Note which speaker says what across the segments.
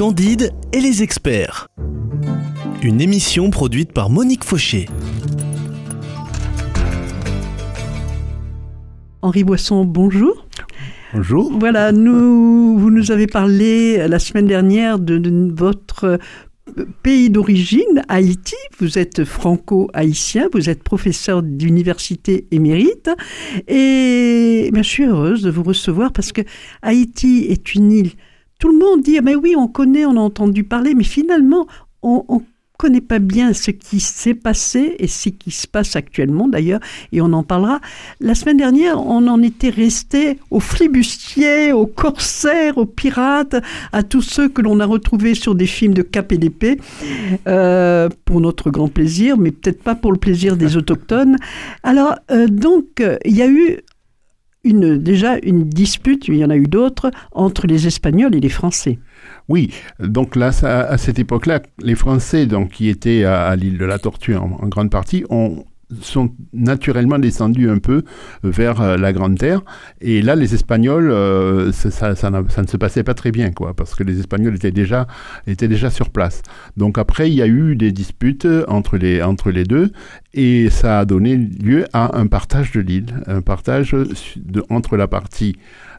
Speaker 1: Candide et les experts. Une émission produite par Monique Fauché.
Speaker 2: Henri Boisson, bonjour.
Speaker 3: Bonjour.
Speaker 2: Voilà, nous, vous nous avez parlé la semaine dernière de, de votre pays d'origine, Haïti. Vous êtes franco-haïtien, vous êtes professeur d'université émérite. Et ben, je suis heureuse de vous recevoir parce que Haïti est une île. Tout le monde dit, mais oui, on connaît, on a entendu parler, mais finalement, on, on connaît pas bien ce qui s'est passé et ce qui se passe actuellement d'ailleurs, et on en parlera. La semaine dernière, on en était resté aux flibustiers, aux corsaires, aux pirates, à tous ceux que l'on a retrouvés sur des films de cap et d'épée, euh, pour notre grand plaisir, mais peut-être pas pour le plaisir des autochtones. Alors, euh, donc, il y a eu déjà une dispute, il y en a eu d'autres, entre les Espagnols et les Français.
Speaker 3: Oui, donc là, à cette époque-là, les Français, donc, qui étaient à, l'île de la Tortue en, grande partie, ont sont naturellement descendus un peu vers euh, la Grande Terre. Et là, les Espagnols, euh, ça, ça, ça, ne se passait pas très bien, quoi, parce que les Espagnols étaient déjà, étaient déjà sur place. Donc après, il y a eu des disputes entre les, entre les deux, et ça a donné lieu à un partage de l'île, un partage de, entre la partie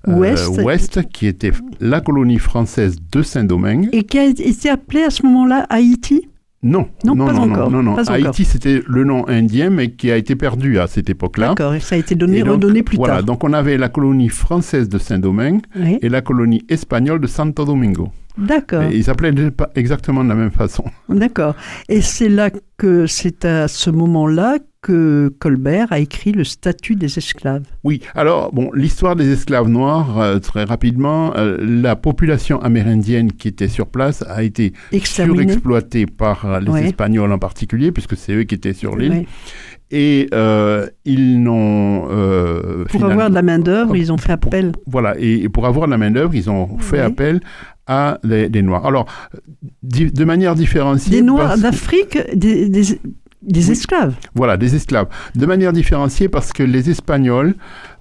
Speaker 3: euh, ouest. ouest. qui était la colonie française de Saint-Domingue.
Speaker 2: Et qui a été appelée à ce moment-là Haïti?
Speaker 3: Non,
Speaker 2: non,
Speaker 3: non,
Speaker 2: pas
Speaker 3: non,
Speaker 2: encore.
Speaker 3: non, non,
Speaker 2: pas
Speaker 3: Haïti, c'était le nom indien, mais qui a été perdu à cette époque-là.
Speaker 2: D'accord, et ça a été donné,
Speaker 3: Et donc,
Speaker 2: redonné plus
Speaker 3: voilà,
Speaker 2: tard.
Speaker 3: donc on avait la colonie française de Saint-Domingue
Speaker 2: Oui.
Speaker 3: et la colonie espagnole de Santo Domingo.
Speaker 2: D'accord,
Speaker 3: ils s'appelaient pas exactement de la même façon.
Speaker 2: d'accord. Et c'est là que c'est à ce moment-là que Colbert a écrit le statut des esclaves.
Speaker 3: Oui, alors, bon, l'histoire des esclaves noirs, euh, très rapidement, euh, la population amérindienne qui était sur place a été
Speaker 2: Exterminés.
Speaker 3: surexploitée par les
Speaker 2: Ouais.
Speaker 3: Espagnols en particulier, puisque c'est eux qui étaient sur l'île.
Speaker 2: Ouais.
Speaker 3: Et euh, ils n'ont...
Speaker 2: Pour avoir de la main-d'œuvre, ils ont fait appel.
Speaker 3: Voilà, et, et pour avoir de la main-d'œuvre, ils ont fait appel à les, des Noirs. Alors, de manière différenciée.
Speaker 2: Des Noirs
Speaker 3: parce-
Speaker 2: d'Afrique, des, des, des
Speaker 3: Oui.
Speaker 2: esclaves.
Speaker 3: Voilà, des esclaves. De manière différenciée parce que les Espagnols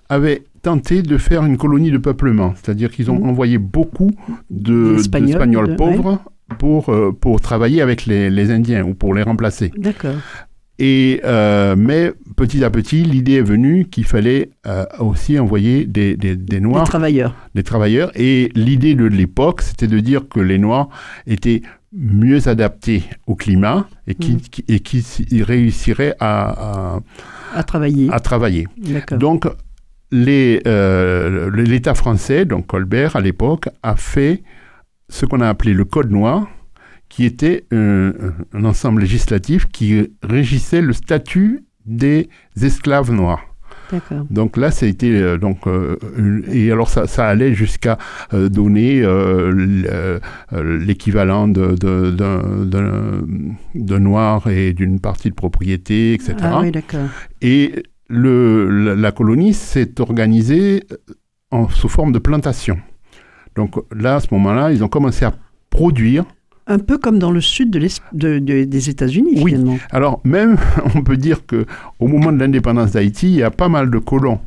Speaker 3: avaient tenté de faire une colonie de peuplement, c'est-à-dire qu'ils ont
Speaker 2: Mhm.
Speaker 3: envoyé beaucoup de-
Speaker 2: D'Espagnols,
Speaker 3: d'Espagnols
Speaker 2: de-
Speaker 3: pauvres pour, euh, pour travailler avec les, les Indiens ou pour les remplacer.
Speaker 2: D'accord.
Speaker 3: Et, euh, mais petit à petit, l'idée est venue qu'il fallait euh, aussi envoyer des, des, des
Speaker 2: Des
Speaker 3: Noirs
Speaker 2: travailleurs.
Speaker 3: des travailleurs. Et l'idée de l'époque, c'était de dire que les Noirs étaient mieux adaptés au climat et qui,
Speaker 2: Mhm.
Speaker 3: qui- et réussiraient à, à-
Speaker 2: À travailler.
Speaker 3: à travailler. Donc, euh, l'État français, donc Colbert à l'époque, a fait ce qu'on a appelé le Code noir, qui était un, un ensemble législatif qui régissait le statut des esclaves noirs. Donc là, ça a été euh, donc euh, et alors ça, ça allait jusqu'à euh, donner l'équivalent de, noir et d'une partie de propriété, etc.
Speaker 2: Ah oui, d'accord.
Speaker 3: Et le, la, la colonie s'est organisée en, sous forme de plantation. Donc là, à ce moment-là, ils ont commencé à produire.
Speaker 2: Un peu comme dans le sud de l'Es- de- de- des États-Unis,
Speaker 3: Oui.
Speaker 2: finalement.
Speaker 3: Alors même, on peut dire que au moment de l'indépendance d'Haïti, il y a pas mal de colons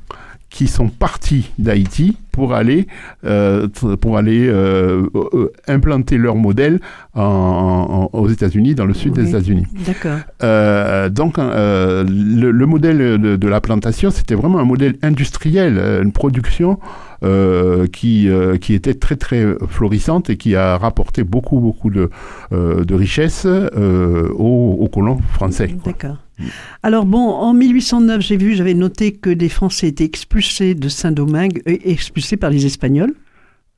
Speaker 3: qui sont partis d'Haïti pour aller euh, pour aller euh, euh, implanter leur modèle en- en- aux États-Unis, dans le sud
Speaker 2: Oui.
Speaker 3: des États-Unis.
Speaker 2: D'accord.
Speaker 3: Euh, donc, le, le modèle de, de la plantation, c'était vraiment un modèle industriel, une production qui, qui était très, très florissante et qui a rapporté beaucoup, beaucoup de, de richesses aux, aux colons français.
Speaker 2: D'accord. Alors bon, en 1809, j'ai vu, j'avais noté que les Français étaient expulsés de Saint-Domingue, euh, expulsés par les Espagnols.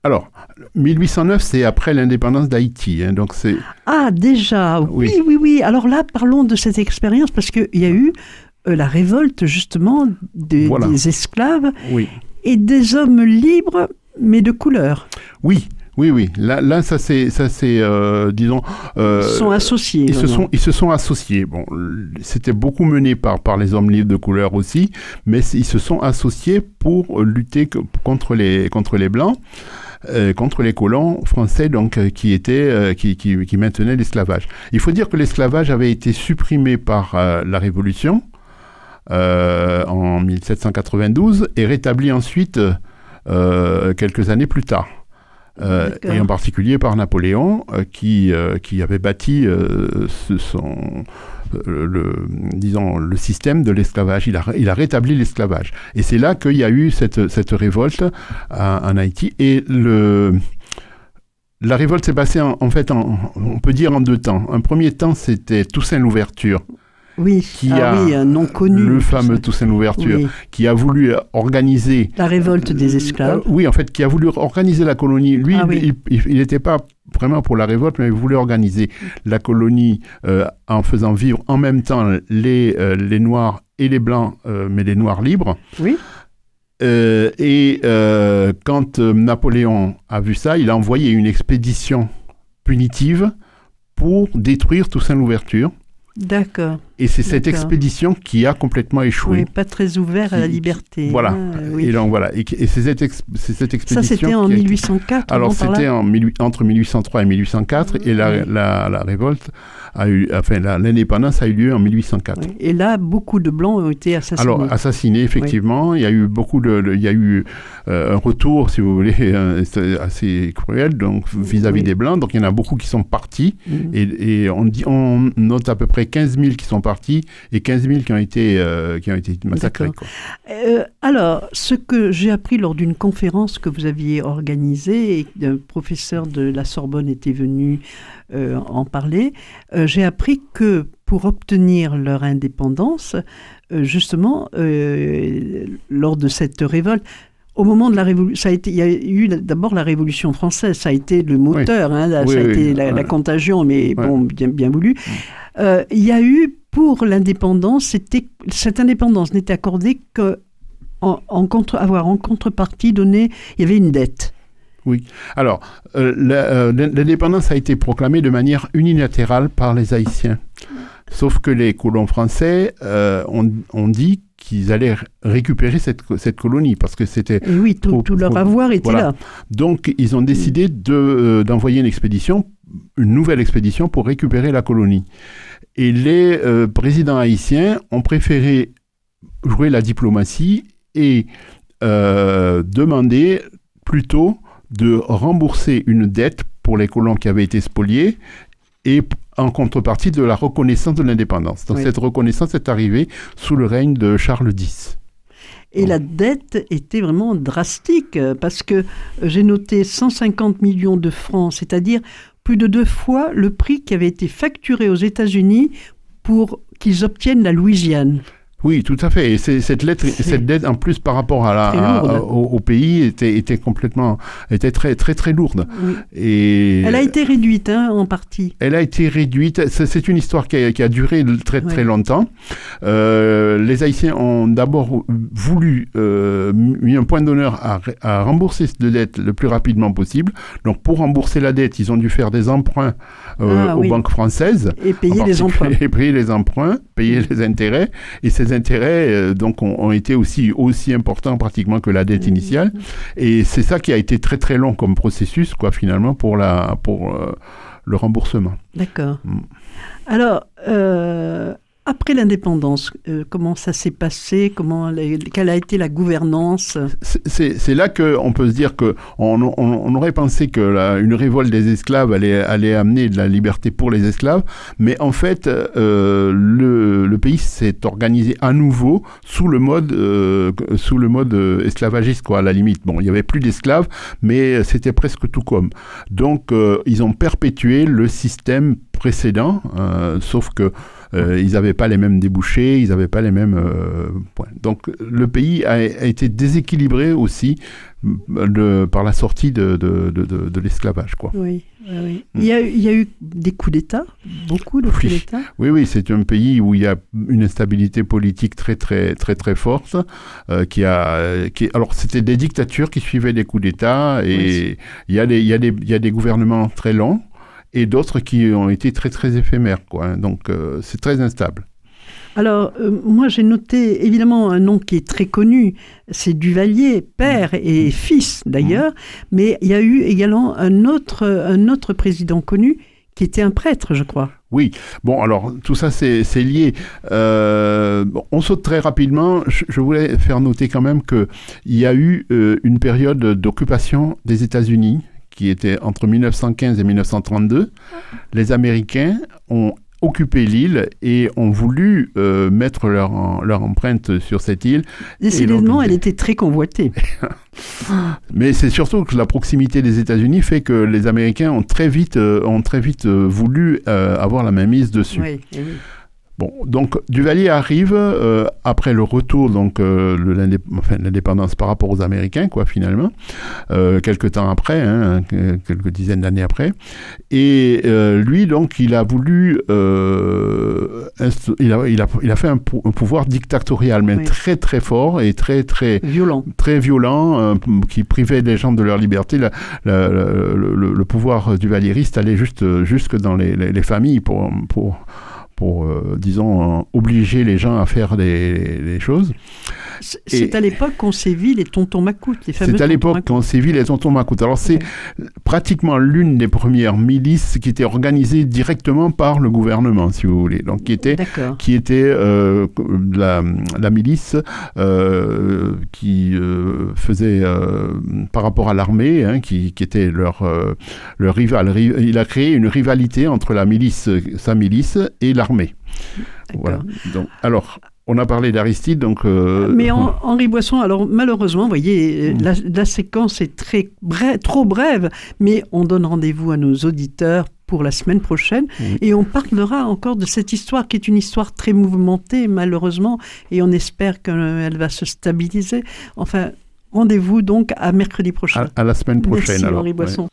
Speaker 3: Alors, 1809, c'est après l'indépendance d'Haïti. hein, donc, c'est.
Speaker 2: Ah, déjà, oui,
Speaker 3: Oui.
Speaker 2: oui, oui. Alors là, parlons de cette expérience, parce qu'il y a eu euh, la révolte, justement, des,
Speaker 3: Voilà.
Speaker 2: des esclaves
Speaker 3: Oui.
Speaker 2: et des hommes libres, mais de couleur.
Speaker 3: Oui. Oui, oui. Là, là ça c'est, ça c'est, euh, disons. euh,
Speaker 2: Ils sont associés.
Speaker 3: Ils se, sont, ils se sont associés. Bon, c'était beaucoup mené par, par les hommes libres de couleur aussi, mais ils se sont associés pour lutter contre les, contre les Blancs, euh, contre les colons français donc, euh, qui, étaient, euh, qui, qui, qui maintenaient l'esclavage. Il faut dire que l'esclavage avait été supprimé par la Révolution en 1792 et rétabli ensuite quelques années plus tard. Euh, et en particulier par Napoléon, euh, qui, euh, qui avait bâti ce, son, le, disons, le système de l'esclavage. Il a, il a rétabli l'esclavage. Et c'est là qu'il y a eu cette, cette révolte en Haïti. Et le, la révolte s'est passée en, en fait, en, on peut dire en deux temps. Un premier temps, c'était Toussaint l'ouverture
Speaker 2: oui, qui ah a oui, un nom connu.
Speaker 3: Le fameux Toussaint l'ouverture, qui a voulu organiser
Speaker 2: la révolte des esclaves.
Speaker 3: Euh, oui, en fait, qui a voulu organiser la colonie. Lui, ah il n'était pas vraiment pour la révolte, mais il voulait organiser la colonie euh, en faisant vivre en même temps les, euh, les Noirs et les Blancs, mais les Noirs libres.
Speaker 2: Oui.
Speaker 3: et quand Napoléon a vu ça, il a envoyé une expédition punitive pour détruire Toussaint l'ouverture.
Speaker 2: D'accord.
Speaker 3: Et c'est cette expédition qui a complètement échoué.
Speaker 2: Oui, pas très ouvert à la liberté.
Speaker 3: voilà. Ah, et donc voilà. Et, c'est cette, expédition. Ça,
Speaker 2: c'était en 1804.
Speaker 3: Alors, c'était en, entre 1803 et 1804. Et la, la, la révolte a eu, enfin, l'indépendance a eu lieu en 1804.
Speaker 2: Et là, beaucoup de Blancs ont été assassinés.
Speaker 3: Alors, assassinés, effectivement. Il y a eu beaucoup de, il y a eu euh, un retour, si vous voulez, euh, assez cruel, donc vis-à-vis des Blancs. Donc, il y en a beaucoup qui sont partis. Mm. Et, et, on dit, on note à peu près 15 000 qui sont partis et 15 000 qui ont été, euh, qui ont été massacrés.
Speaker 2: alors, ce que j'ai appris lors d'une conférence que vous aviez organisée et un professeur de la Sorbonne était venu euh, en parler, euh, j'ai appris que pour obtenir leur indépendance, euh, justement, lors de cette révolte, au moment de la révolution, ça a été, il y a eu d'abord la Révolution française, ça a été le moteur, hein, ça a été la, contagion, mais bon, bien, bien voulu. il y a eu pour l'indépendance, cette indépendance n'était accordée que en, contre, avoir en contrepartie donné, il y avait une dette.
Speaker 3: Oui. Alors, euh, euh, l'indépendance a été proclamée de manière unilatérale par les Haïtiens. Sauf que les colons français euh, ont, dit qu'ils allaient récupérer cette, cette, colonie parce que c'était.
Speaker 2: Oui, tout, leur avoir était là.
Speaker 3: Donc, ils ont décidé de, d'envoyer une expédition, une nouvelle expédition pour récupérer la colonie. Et les présidents haïtiens ont préféré jouer la diplomatie et demander plutôt de rembourser une dette pour les colons qui avaient été spoliés et en contrepartie de la reconnaissance de l'indépendance. Donc cette reconnaissance est arrivée sous le règne de Charles X.
Speaker 2: Et la dette était vraiment drastique parce que j'ai noté 150 millions de francs, c'est-à-dire plus de deux fois le prix qui avait été facturé aux États-Unis pour qu'ils obtiennent la Louisiane.
Speaker 3: Oui, tout à fait. Et cette lettre, cette dette en plus par rapport à la, au, pays était, était complètement, était très très très lourde.
Speaker 2: Et elle a été réduite hein, en partie.
Speaker 3: Elle a été réduite. C'est une histoire qui a, qui a, duré très très longtemps. Euh, les Haïtiens ont d'abord voulu euh, mis un point d'honneur à, à, rembourser cette dette le plus rapidement possible. Donc pour rembourser la dette, ils ont dû faire des emprunts euh, ah aux banques françaises
Speaker 2: et payer les emprunts,
Speaker 3: et payer les emprunts, payer les intérêts. Et ces intérêts euh, donc ont, été aussi aussi importants pratiquement que la dette initiale. Et c'est ça qui a été très très long comme processus quoi finalement pour la pour euh, le remboursement.
Speaker 2: D'accord. Mmh. Alors, euh, après l'indépendance, euh, comment ça s'est passé? Comment quelle a été la gouvernance?
Speaker 3: C'est là qu'on peut se dire que on, aurait pensé que une révolte des esclaves allait, allait, amener de la liberté pour les esclaves, mais en fait, euh, le, pays s'est organisé à nouveau sous le mode euh, sous le mode esclavagiste quoi. À la limite, bon, il y avait plus d'esclaves, mais c'était presque tout comme. Donc, ils ont perpétué le système précédent, sauf que euh, ils n'avaient pas les mêmes débouchés, ils n'avaient pas les mêmes euh, points. Donc le pays a, été déséquilibré aussi de, par la sortie de, de, de, l'esclavage. Quoi.
Speaker 2: Oui, oui. Mm. Il, y a, il, y a, eu des coups d'État, beaucoup de coups d'État.
Speaker 3: Oui, oui, c'est un pays où il y a une instabilité politique très, très, très, très forte. Euh, qui a, qui, alors, c'était des dictatures qui suivaient des coups d'État et il, y a des, il, y a des, il y a des gouvernements très longs et d'autres qui ont été très très éphémères. Quoi, hein. Donc euh, c'est très instable.
Speaker 2: Alors, euh, moi, j'ai noté évidemment un nom qui est très connu, c'est Duvalier, père mmh. et fils d'ailleurs, mmh. mais il y a eu également un autre, un autre président connu qui était un prêtre, je crois.
Speaker 3: Oui, bon, alors tout ça c'est lié. Euh, on saute très rapidement. Je, voulais faire noter quand même qu'il y a eu une période d'occupation des États-Unis qui était entre 1915 et 1932, les Américains ont occupé l'île et ont voulu euh, mettre leur, leur empreinte sur cette île.
Speaker 2: Décidément, elle était très convoitée.
Speaker 3: Mais c'est surtout que la proximité des États-Unis fait que les Américains ont très vite, euh, ont très vite euh, voulu avoir la main mise dessus.
Speaker 2: Oui, oui.
Speaker 3: Bon, donc Duvalier arrive euh, après le retour donc euh, l'indépendance par rapport aux Américains quoi finalement euh, quelques temps après, hein, quelques dizaines d'années après, et euh, lui donc il a voulu il a, il, a, il a fait un, pouvoir dictatorial mais très très fort et très très
Speaker 2: violent.
Speaker 3: très violent qui privait les gens de leur liberté. le, le, le, pouvoir duvalieriste allait juste jusque dans les, les, les familles pour pour pour, euh, disons, obliger les gens à faire des, des choses.
Speaker 2: C'est à l'époque qu'on sévit les tontons macoutes, les
Speaker 3: C'est à l'époque qu'on sévit les tontons macoutes. Alors c'est pratiquement l'une des premières milices qui était organisée directement par le gouvernement, si vous voulez. Donc qui était, qui était euh, la, la, milice euh, qui euh, faisait euh, par rapport à l'armée, hein, qui, qui, était leur, euh, leur rival. Il a créé une rivalité entre la milice, sa milice et l'armée. Voilà. Donc, alors, on a parlé d'Aristide, donc. Euh,
Speaker 2: Mais Henri Boisson, alors malheureusement, vous voyez, mm. la, séquence est très trop brève, mais on donne rendez-vous à nos auditeurs pour la semaine prochaine mm. et on parlera encore de cette histoire qui est une histoire très mouvementée, malheureusement, et on espère qu'elle va se stabiliser. Enfin, rendez-vous donc à mercredi prochain.
Speaker 3: À, la semaine prochaine,
Speaker 2: Merci,
Speaker 3: alors.
Speaker 2: Henri Boisson.